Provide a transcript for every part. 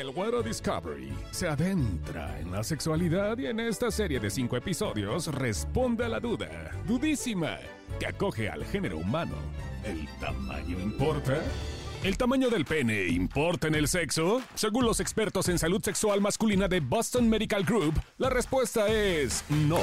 El Güero Discovery se adentra en la sexualidad y en esta serie de cinco episodios responde a la duda, dudísima, que acoge al género humano. ¿El tamaño importa? ¿El tamaño del pene importa en el sexo? Según los expertos en salud sexual masculina de Boston Medical Group, la respuesta es no.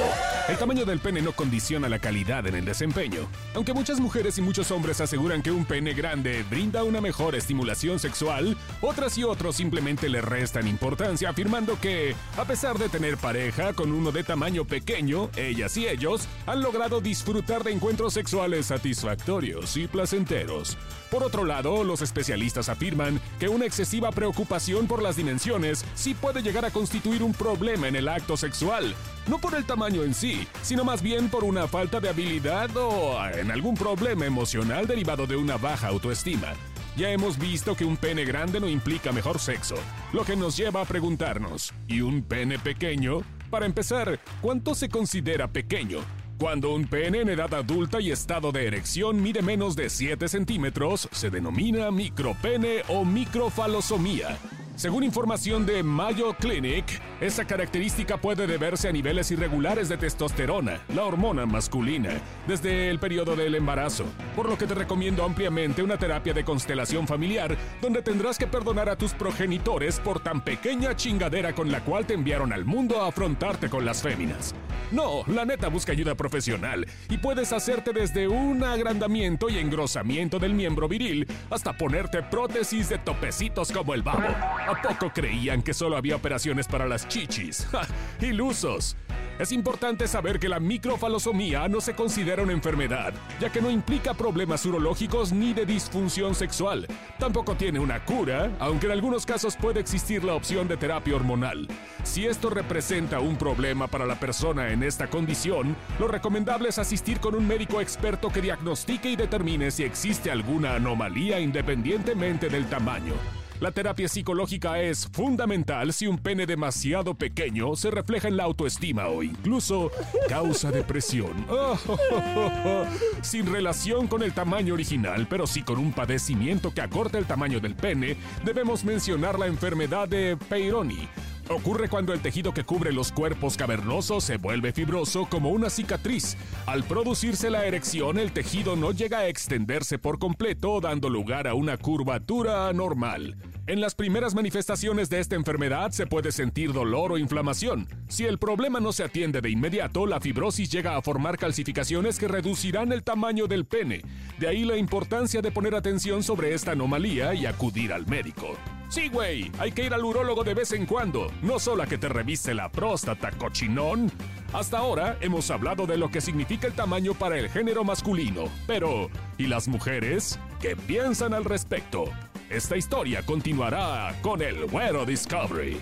El tamaño del pene no condiciona la calidad en el desempeño. Aunque muchas mujeres y muchos hombres aseguran que un pene grande brinda una mejor estimulación sexual, otras y otros simplemente le restan importancia afirmando que, a pesar de tener pareja con uno de tamaño pequeño, ellas y ellos han logrado disfrutar de encuentros sexuales satisfactorios y placenteros. Por otro lado, los especialistas afirman que una excesiva preocupación por las dimensiones sí puede llegar a constituir un problema en el acto sexual, no por el tamaño en sí, sino más bien por una falta de habilidad o en algún problema emocional derivado de una baja autoestima. Ya hemos visto que un pene grande no implica mejor sexo, lo que nos lleva a preguntarnos, ¿y un pene pequeño? Para empezar, ¿cuánto se considera pequeño? Cuando un pene en edad adulta y estado de erección mide menos de 7 centímetros, se denomina micropene o microfalosomía. Según información de Mayo Clinic, esa característica puede deberse a niveles irregulares de testosterona, la hormona masculina, desde el periodo del embarazo, por lo que te recomiendo ampliamente una terapia de constelación familiar donde tendrás que perdonar a tus progenitores por tan pequeña chingadera con la cual te enviaron al mundo a afrontarte con las féminas. No, la neta busca ayuda profesional y puedes hacerte desde un agrandamiento y engrosamiento del miembro viril hasta ponerte prótesis de topecitos como el babo. ¿A poco creían que solo había operaciones para las chichis? ¡Ja! ¡Ilusos! Es importante saber que la microfalosomía no se considera una enfermedad, ya que no implica problemas urológicos ni de disfunción sexual. Tampoco tiene una cura, aunque en algunos casos puede existir la opción de terapia hormonal. Si esto representa un problema para la persona en esta condición, lo recomendable es asistir con un médico experto que diagnostique y determine si existe alguna anomalía independientemente del tamaño. La terapia psicológica es fundamental si un pene demasiado pequeño se refleja en la autoestima o incluso causa depresión. Sin relación con el tamaño original, pero sí con un padecimiento que acorta el tamaño del pene, debemos mencionar la enfermedad de Peyronie Ocurre cuando el tejido que cubre los cuerpos cavernosos se vuelve fibroso como una cicatriz. Al producirse la erección, el tejido no llega a extenderse por completo, dando lugar a una curvatura anormal. En las primeras manifestaciones de esta enfermedad se puede sentir dolor o inflamación. Si el problema no se atiende de inmediato, la fibrosis llega a formar calcificaciones que reducirán el tamaño del pene. De ahí la importancia de poner atención sobre esta anomalía y acudir al médico. Sí, güey, hay que ir al urólogo de vez en cuando, no solo a que te revise la próstata, cochinón. Hasta ahora hemos hablado de lo que significa el tamaño para el género masculino, pero ¿y las mujeres? ¿Qué piensan al respecto? Esta historia continuará con el Güero Discovery.